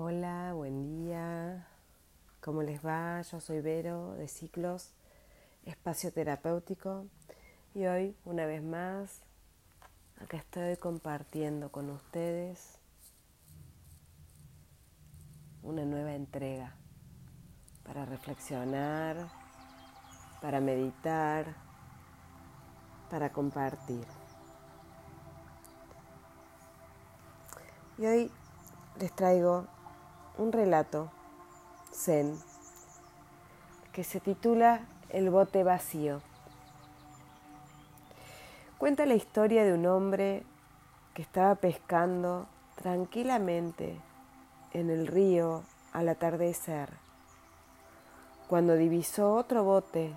Hola, buen día. ¿Cómo les va? Yo soy Vero de Ciclos Espacio Terapéutico y hoy, una vez más, acá estoy compartiendo con ustedes una nueva entrega para reflexionar, para meditar, para compartir. Y hoy les traigo un relato zen que se titula El bote vacío. Cuenta la historia de un hombre que estaba pescando tranquilamente en el río al atardecer, cuando divisó otro bote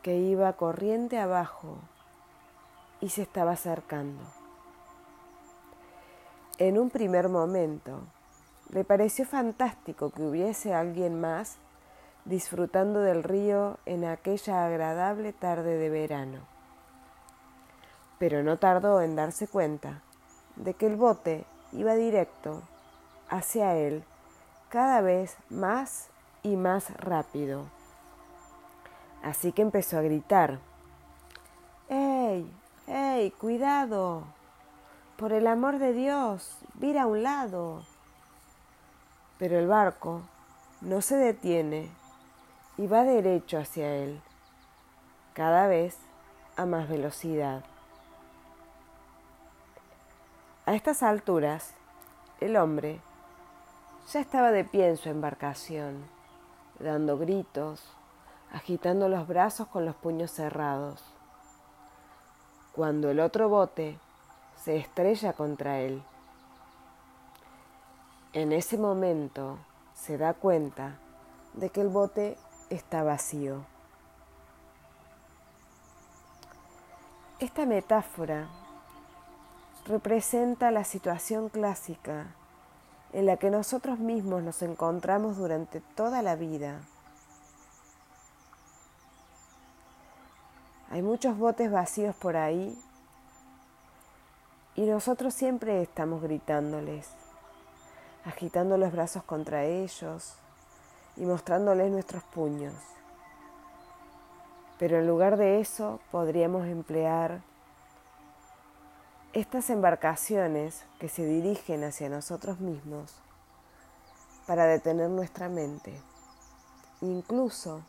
que iba corriente abajo y se estaba acercando. En un primer momento, le pareció fantástico que hubiese alguien más disfrutando del río en aquella agradable tarde de verano. Pero no tardó en darse cuenta de que el bote iba directo hacia él cada vez más y más rápido. Así que empezó a gritar, ¡Ey! ¡Ey! ¡Cuidado! Por el amor de Dios, vira a un lado. Pero el barco no se detiene y va derecho hacia él, cada vez a más velocidad. A estas alturas, el hombre ya estaba de pie en su embarcación, dando gritos, agitando los brazos con los puños cerrados, cuando el otro bote se estrella contra él. En ese momento se da cuenta de que el bote está vacío. Esta metáfora representa la situación clásica en la que nosotros mismos nos encontramos durante toda la vida. Hay muchos botes vacíos por ahí y nosotros siempre estamos gritándoles agitando los brazos contra ellos y mostrándoles nuestros puños. Pero en lugar de eso podríamos emplear estas embarcaciones que se dirigen hacia nosotros mismos para detener nuestra mente. Incluso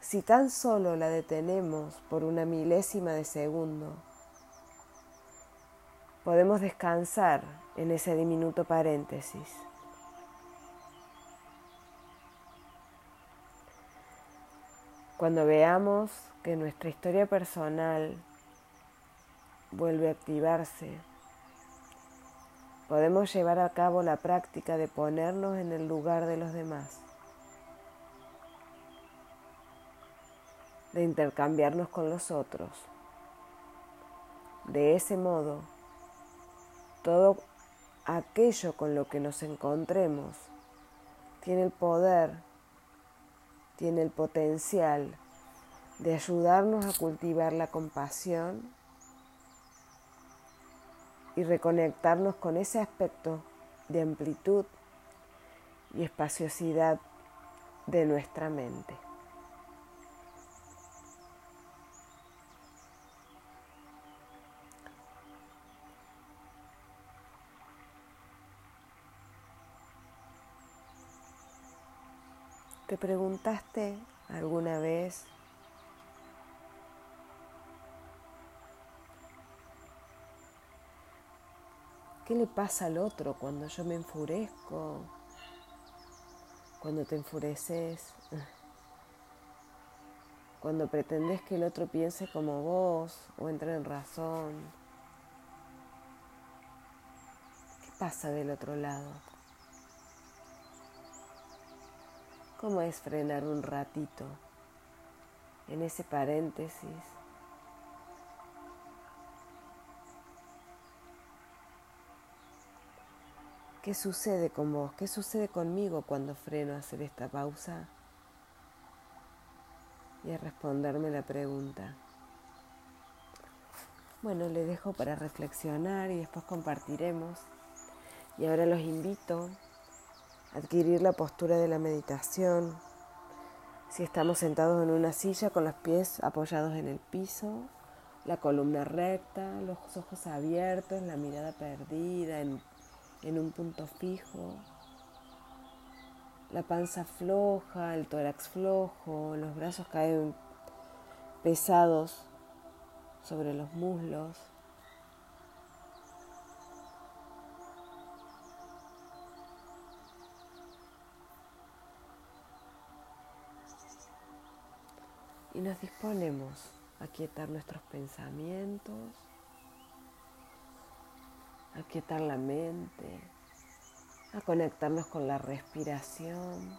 si tan solo la detenemos por una milésima de segundo, podemos descansar en ese diminuto paréntesis. Cuando veamos que nuestra historia personal vuelve a activarse, podemos llevar a cabo la práctica de ponernos en el lugar de los demás, de intercambiarnos con los otros. De ese modo, todo aquello con lo que nos encontremos tiene el poder, tiene el potencial de ayudarnos a cultivar la compasión y reconectarnos con ese aspecto de amplitud y espaciosidad de nuestra mente. ¿Te preguntaste alguna vez qué le pasa al otro cuando yo me enfurezco? Cuando te enfureces, cuando pretendes que el otro piense como vos o entre en razón. ¿Qué pasa del otro lado? ¿Cómo es frenar un ratito en ese paréntesis? ¿Qué sucede con vos? ¿Qué sucede conmigo cuando freno a hacer esta pausa? Y a responderme la pregunta. Bueno, le dejo para reflexionar y después compartiremos. Y ahora los invito adquirir la postura de la meditación. Si estamos sentados en una silla con los pies apoyados en el piso, la columna recta, los ojos abiertos, la mirada perdida en, en un punto fijo, la panza floja, el tórax flojo, los brazos caen pesados sobre los muslos. Y nos disponemos a quietar nuestros pensamientos, a quietar la mente, a conectarnos con la respiración.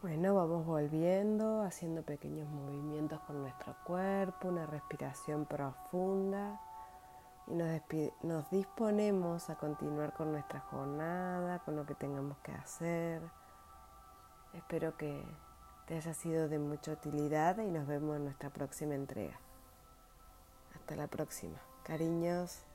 Bueno, vamos volviendo, haciendo pequeños movimientos con nuestro cuerpo, una respiración profunda y nos, disponemos a continuar con nuestra jornada, con lo que tengamos que hacer. Espero que te haya sido de mucha utilidad y nos vemos en nuestra próxima entrega. Hasta la próxima. Cariños.